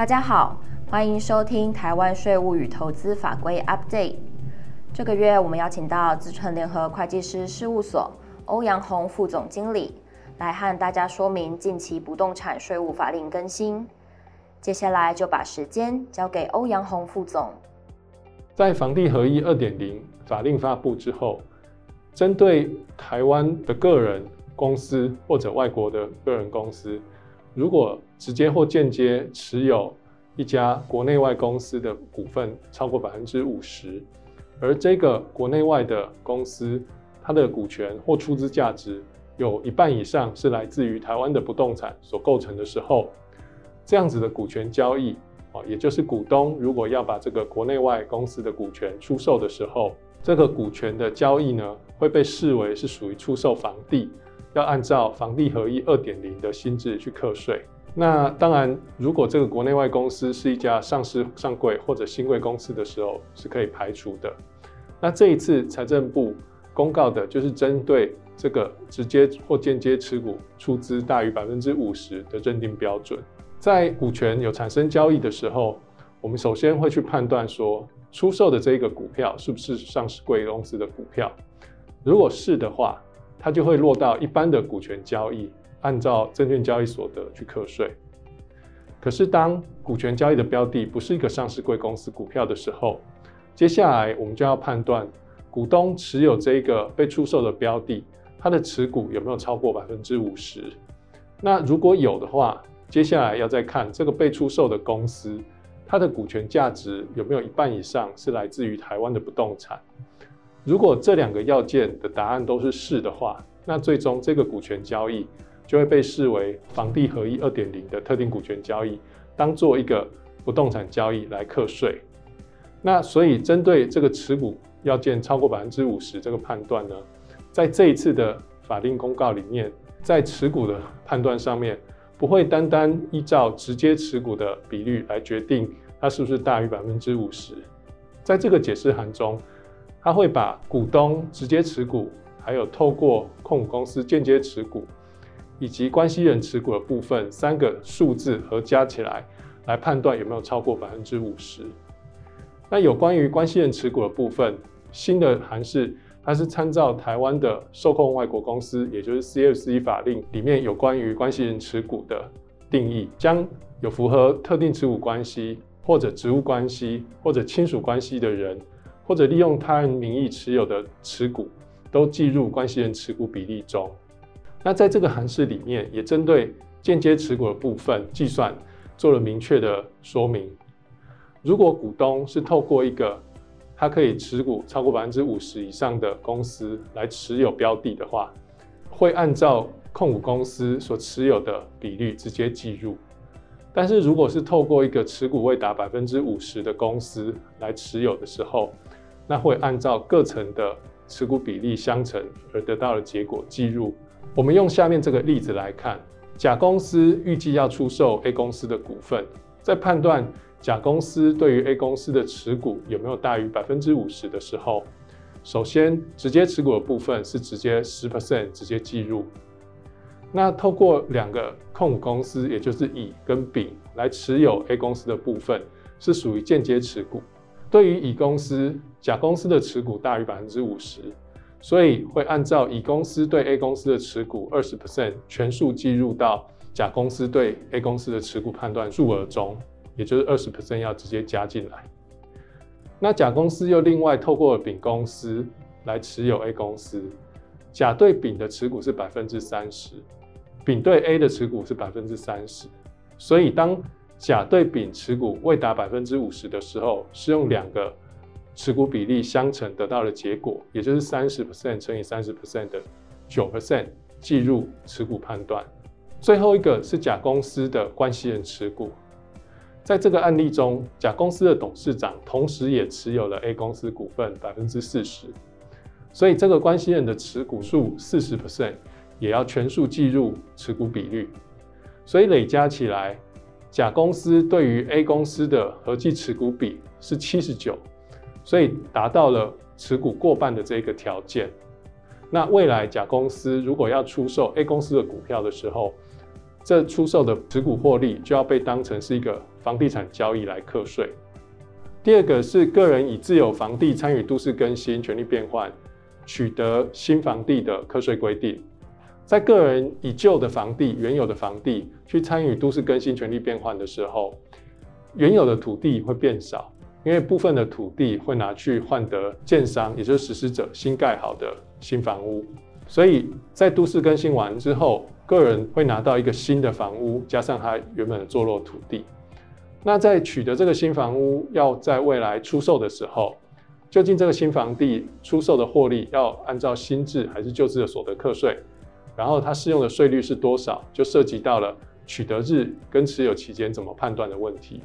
大家好，欢迎收听台湾税务与投资法规 Update。这个月我们邀请到资诚联合会计师事务所欧阳宏副总经理来和大家说明近期不动产税务法令更新。接下来就把时间交给欧阳宏副总。在房地合一二点零法令发布之后，针对台湾的个人、公司或者外国的个人公司，如果直接或间接持有一家国内外公司的股份超过百分之五十，而这个国内外的公司它的股权或出资价值有一半以上是来自于台湾的不动产所构成的时候，这样子的股权交易。啊，也就是股东如果要把这个国内外公司的股权出售的时候，这个股权的交易呢，会被视为是属于出售房地，要按照房地合一二点零的新制去课税。那当然，如果这个国内外公司是一家上市上柜或者新柜公司的时候，是可以排除的。那这一次财政部公告的就是针对这个直接或间接持股出资大于百分之五十的认定标准。在股权有产生交易的时候，我们首先会去判断说，出售的这一个股票是不是上市柜公司的股票。如果是的话，它就会落到一般的股权交易，按照证券交易所得去课税。可是当股权交易的标的不是一个上市贵公司股票的时候，接下来我们就要判断股东持有这一个被出售的标的，它的持股有没有超过百分之五十。那如果有的话，接下来要再看这个被出售的公司，它的股权价值有没有一半以上是来自于台湾的不动产。如果这两个要件的答案都是是的话，那最终这个股权交易就会被视为房地合一二点零的特定股权交易，当做一个不动产交易来课税。那所以针对这个持股要件超过百分之五十这个判断呢，在这一次的法令公告里面，在持股的判断上面。不会单单依照直接持股的比率来决定它是不是大于百分之五十，在这个解释函中，它会把股东直接持股，还有透过控股公司间接持股，以及关系人持股的部分三个数字合加起来，来判断有没有超过百分之五十。那有关于关系人持股的部分，新的函释。它是参照台湾的受控外国公司，也就是 CFC 法令里面有关于关系人持股的定义，将有符合特定持股关系或者职务关系或者亲属关系的人，或者利用他人名义持有的持股，都计入关系人持股比例中。那在这个函释里面，也针对间接持股的部分计算做了明确的说明。如果股东是透过一个他可以持股超过百分之五十以上的公司来持有标的的话，会按照控股公司所持有的比率直接计入。但是如果是透过一个持股未达百分之五十的公司来持有的时候，那会按照各层的持股比例相乘而得到的结果计入。我们用下面这个例子来看，甲公司预计要出售 A 公司的股份，在判断。甲公司对于 A 公司的持股有没有大于百分之五十的时候，首先直接持股的部分是直接十 percent 直接计入。那透过两个控股公司，也就是乙跟丙来持有 A 公司的部分，是属于间接持股。对于乙公司，甲公司的持股大于百分之五十，所以会按照乙公司对 A 公司的持股二十 percent 全数计入到甲公司对 A 公司的持股判断数额中。也就是二十 percent 要直接加进来，那甲公司又另外透过丙公司来持有 A 公司，甲对丙的持股是百分之三十，丙对 A 的持股是百分之三十，所以当甲对丙持股未达百分之五十的时候，是用两个持股比例相乘得到的结果，也就是三十 percent 乘以三十 percent 的九 percent 计入持股判断。最后一个是甲公司的关系人持股。在这个案例中，甲公司的董事长同时也持有了 A 公司股份百分之四十，所以这个关系人的持股数四十 percent 也要全数计入持股比率，所以累加起来，甲公司对于 A 公司的合计持股比是七十九，所以达到了持股过半的这个条件。那未来甲公司如果要出售 A 公司的股票的时候，这出售的持股获利就要被当成是一个房地产交易来课税。第二个是个人以自有房地参与都市更新权利变换，取得新房地的课税规定。在个人以旧的房地、原有的房地去参与都市更新权利变换的时候，原有的土地会变少，因为部分的土地会拿去换得建商，也就是实施者新盖好的新房屋。所以在都市更新完之后，个人会拿到一个新的房屋，加上他原本的坐落土地。那在取得这个新房屋，要在未来出售的时候，究竟这个新房地出售的获利要按照新制还是旧制的所得课税？然后它适用的税率是多少？就涉及到了取得日跟持有期间怎么判断的问题。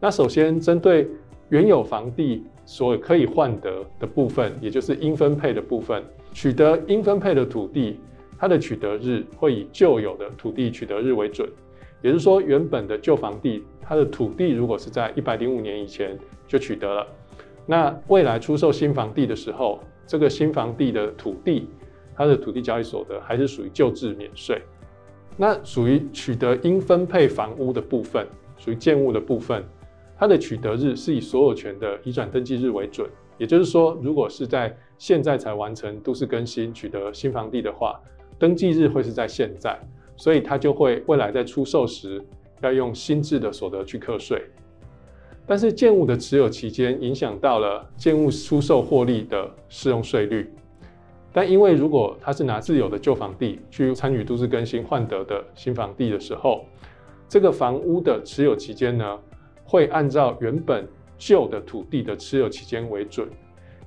那首先针对原有房地所可以换得的部分，也就是应分配的部分，取得应分配的土地，它的取得日会以旧有的土地取得日为准。也就是说，原本的旧房地，它的土地如果是在一百零五年以前就取得了，那未来出售新房地的时候，这个新房地的土地，它的土地交易所得还是属于旧制免税。那属于取得应分配房屋的部分，属于建物的部分，它的取得日是以所有权的移转登记日为准。也就是说，如果是在现在才完成都市更新取得新房地的话，登记日会是在现在。所以它就会未来在出售时要用新制的所得去课税，但是建物的持有期间影响到了建物出售获利的适用税率。但因为如果他是拿自有的旧房地去参与都市更新换得的新房地的时候，这个房屋的持有期间呢，会按照原本旧的土地的持有期间为准。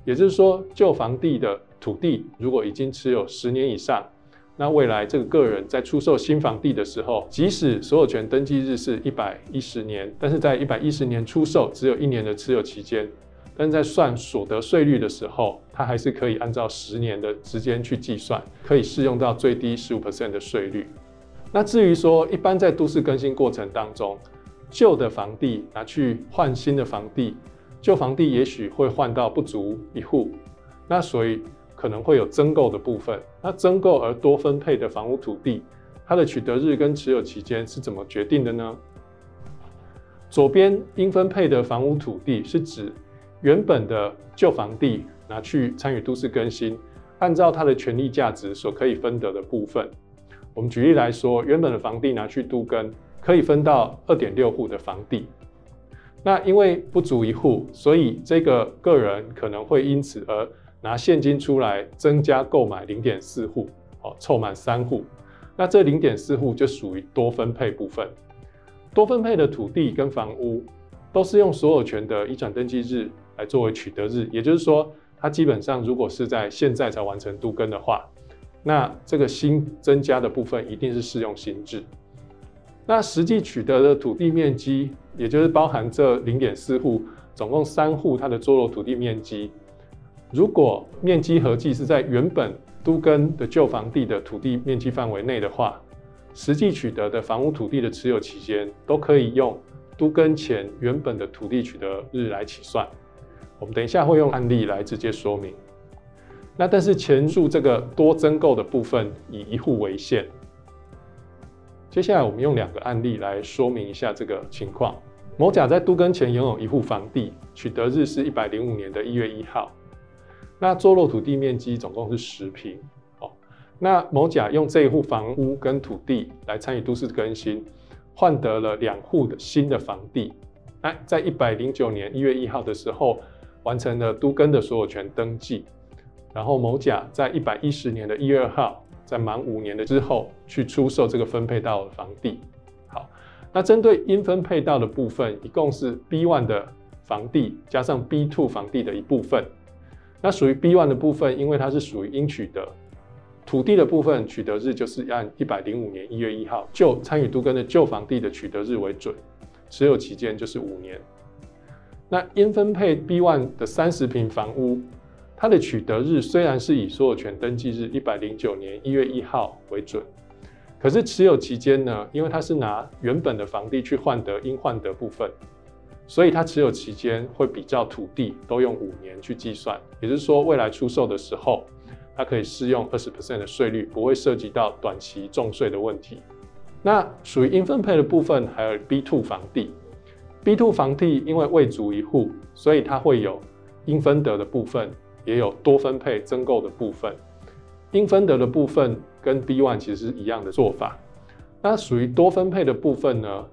也就是说，旧房地的土地如果已经持有十年以上，那未来这个个人在出售新房地的时候，即使所有权登记日是一百一十年，但是在一百一十年出售只有一年的持有期间，但在算所得税率的时候，它还是可以按照十年的时间去计算，可以适用到最低十五 percent 的税率。那至于说一般在都市更新过程当中，旧的房地拿去换新的房地，旧房地也许会换到不足一户，那所以。可能会有增购的部分，那增购而多分配的房屋土地，它的取得日跟持有期间是怎么决定的呢？左边应分配的房屋土地是指原本的旧房地拿去参与都市更新，按照它的权利价值所可以分得的部分。我们举例来说，原本的房地拿去都更，可以分到二点六户的房地。那因为不足一户，所以这个个人可能会因此而拿现金出来增加购买零点四户，哦，凑满三户，那这零点四户就属于多分配部分。多分配的土地跟房屋都是用所有权的移转登记日来作为取得日，也就是说，它基本上如果是在现在才完成都更的话，那这个新增加的部分一定是适用新制。那实际取得的土地面积，也就是包含这零点四户，总共三户它的坐落土地面积。如果面积合计是在原本都更的旧房地的土地面积范围内的话，实际取得的房屋土地的持有期间都可以用都更前原本的土地取得日来起算。我们等一下会用案例来直接说明。那但是前述这个多增购的部分以一户为限。接下来我们用两个案例来说明一下这个情况。某甲在都更前拥有一户房地，取得日是一百零五年的一月一号。那坐落土地面积总共是十坪，哦，那某甲用这一户房屋跟土地来参与都市更新，换得了两户的新的房地。那在一百零九年一月一号的时候，完成了都更的所有权登记。然后某甲在一百一十年的一月二号，在满五年的之后去出售这个分配到的房地。好，那针对应分配到的部分，一共是 B one 的房地加上 B two 房地的一部分。那属于 B one 的部分，因为它是属于应取得土地的部分，取得日就是按一百零五年一月一号旧参与都更的旧房地的取得日为准，持有期间就是五年。那应分配 B one 的三十坪房屋，它的取得日虽然是以所有权登记日一百零九年一月一号为准，可是持有期间呢，因为它是拿原本的房地去换得应换得部分。所以它持有期间会比较土地都用五年去计算，也就是说未来出售的时候，它可以适用二十 percent 的税率，不会涉及到短期重税的问题。那属于应分配的部分还有 B two 房地，B two 房地因为未足一户，所以它会有应分得的部分，也有多分配增购的部分。应分得的部分跟 B one 其实是一样的做法。那属于多分配的部分呢，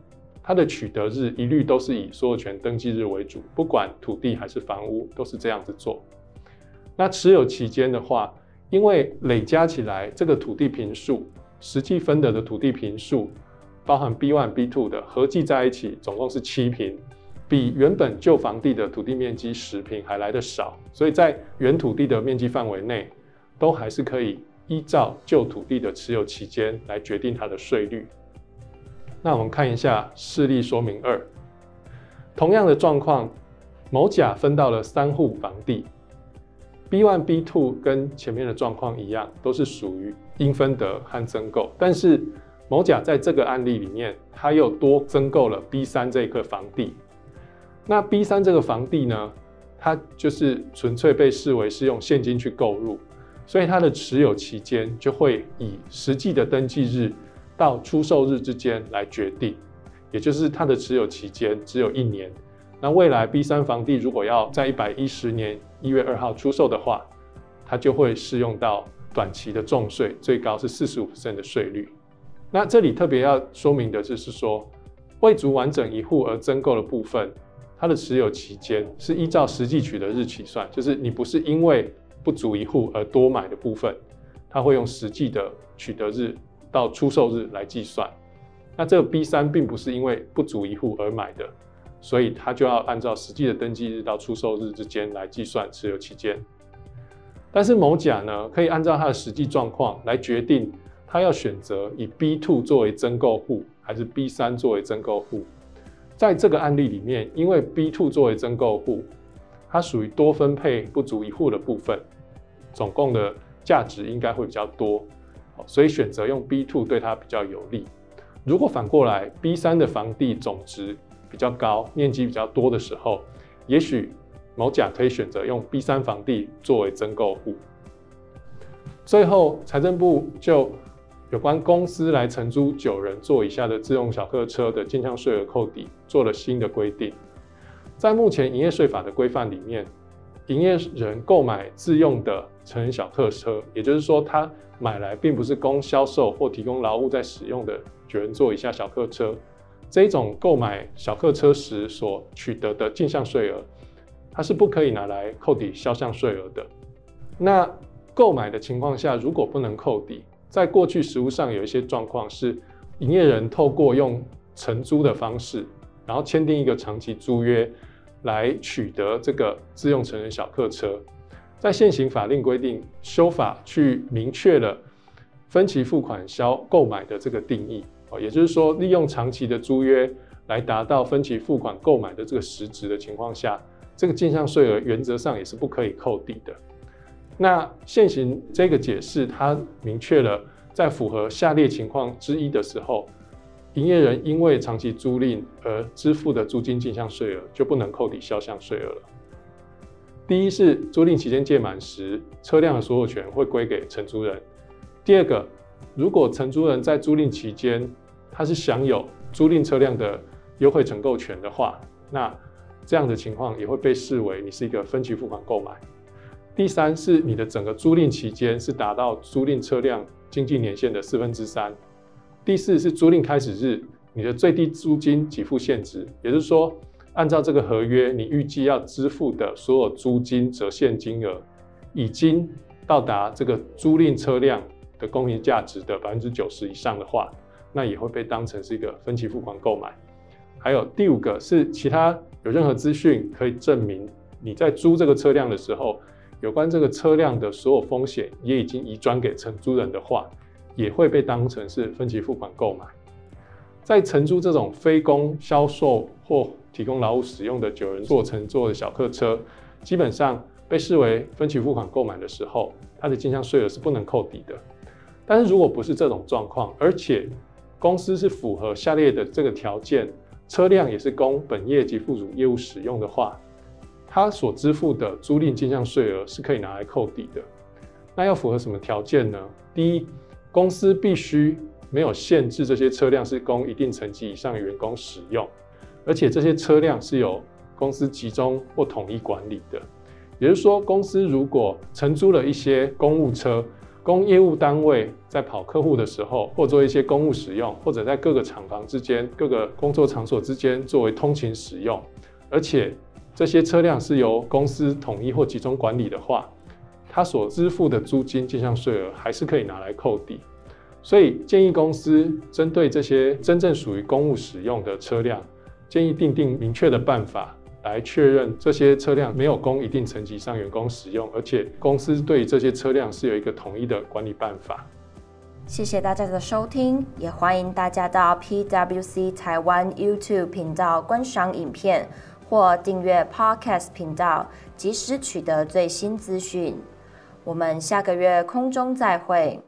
它的取得日一律都是以所有权登记日为主，不管土地还是房屋都是这样子做。那持有期间的话，因为累加起来这个土地坪数，实际分得的土地坪数，包含 B one、B two 的合计在一起，总共是七平，比原本旧房地的土地面积十平还来得少，所以在原土地的面积范围内，都还是可以依照旧土地的持有期间来决定它的税率。那我们看一下事例说明二，同样的状况，某甲分到了三户房地。B one、B two 跟前面的状况一样，都是属于应分得和增购。但是某甲在这个案例里面，他又多增购了 B 三这一个房地。那 B 三这个房地呢，它就是纯粹被视为是用现金去购入，所以它的持有期间就会以实际的登记日到出售日之间来决定，也就是它的持有期间只有一年。那未来 B 三房地如果要在一百一十年一月二号出售的话，它就会适用到短期的重税，最高是四十五%的税率。那这里特别要说明的就是说，未足完整一户而增购的部分，它的持有期间是依照实际取得日起算，就是你不是因为不足一户而多买的部分，它会用实际的取得日到出售日来计算。那这个 B 三并不是因为不足一户而买的。所以它就要按照实际的登记日到出售日之间来计算持有期间。但是某甲呢，可以按照他的实际状况来决定，他要选择以 B two 作为增购户，还是 B 三作为增购户。在这个案例里面，因为 B two 作为增购户，它属于多分配不足一户的部分，总共的价值应该会比较多，所以选择用 B two 对它比较有利。如果反过来，B 三的房地总值比较高，面积比较多的时候，也许某甲可以选择用 B 三房地作为增购户。最后，财政部就有关公司来承租九人座以下的自用小客车的进项税额扣抵做了新的规定。在目前营业税法的规范里面，营业人购买自用的成人小客车，也就是说，他买来并不是供销售或提供劳务在使用的九人座以下小客车。这种购买小客车时所取得的进项税额，它是不可以拿来扣抵销项税额的。那购买的情况下，如果不能扣抵，在过去实务上有一些状况是，营业人透过用承租的方式，然后签订一个长期租约，来取得这个自用成人小客车。在现行法令规定修法去明确了分期付款销购买的这个定义哦。也就是说，利用长期的租约来达到分期付款购买的这个实质的情况下，这个进项税额原则上也是不可以扣抵的。那现行这个解释，它明确了在符合下列情况之一的时候，营业人因为长期租赁而支付的租金进项税额就不能扣抵销项税额了。第一是租赁期间届满时，车辆的所有权会归给承租人。第二个，如果承租人在租赁期间，他是享有租赁车辆的优惠承购权的话，那这样的情况也会被视为你是一个分期付款购买。第三是你的整个租赁期间是达到租赁车辆经济年限的四分之三。第四是租赁开始日你的最低租金给付现值，也就是说，按照这个合约，你预计要支付的所有租金折现金额已经到达这个租赁车辆的公允价值的百分之九十以上的话。那也会被当成是一个分期付款购买。还有第五个是其他有任何资讯可以证明你在租这个车辆的时候，有关这个车辆的所有风险也已经移转给承租人的话，也会被当成是分期付款购买。在承租这种非公销售或提供劳务使用的九人座乘坐的小客车，基本上被视为分期付款购买的时候，它的进项税额是不能扣抵的。但是如果不是这种状况，而且公司是符合下列的这个条件，车辆也是供本业及附属业务使用的话，他所支付的租赁进项税额是可以拿来扣抵的。那要符合什么条件呢？第一，公司必须没有限制这些车辆是供一定层级以上的员工使用，而且这些车辆是由公司集中或统一管理的。也就是说，公司如果承租了一些公务车，供业务单位在跑客户的时候，或做一些公务使用，或者在各个厂房之间、各个工作场所之间作为通勤使用，而且这些车辆是由公司统一或集中管理的话，他所支付的租金进项税额还是可以拿来扣抵。所以建议公司针对这些真正属于公务使用的车辆，建议订定明确的办法。来确认这些车辆没有供一定层级上员工使用，而且公司对这些车辆是有一个统一的管理办法。谢谢大家的收听，也欢迎大家到 PWC 台湾 YouTube 频道观赏影片或订阅 Podcast 频道，及时取得最新资讯。我们下个月空中再会。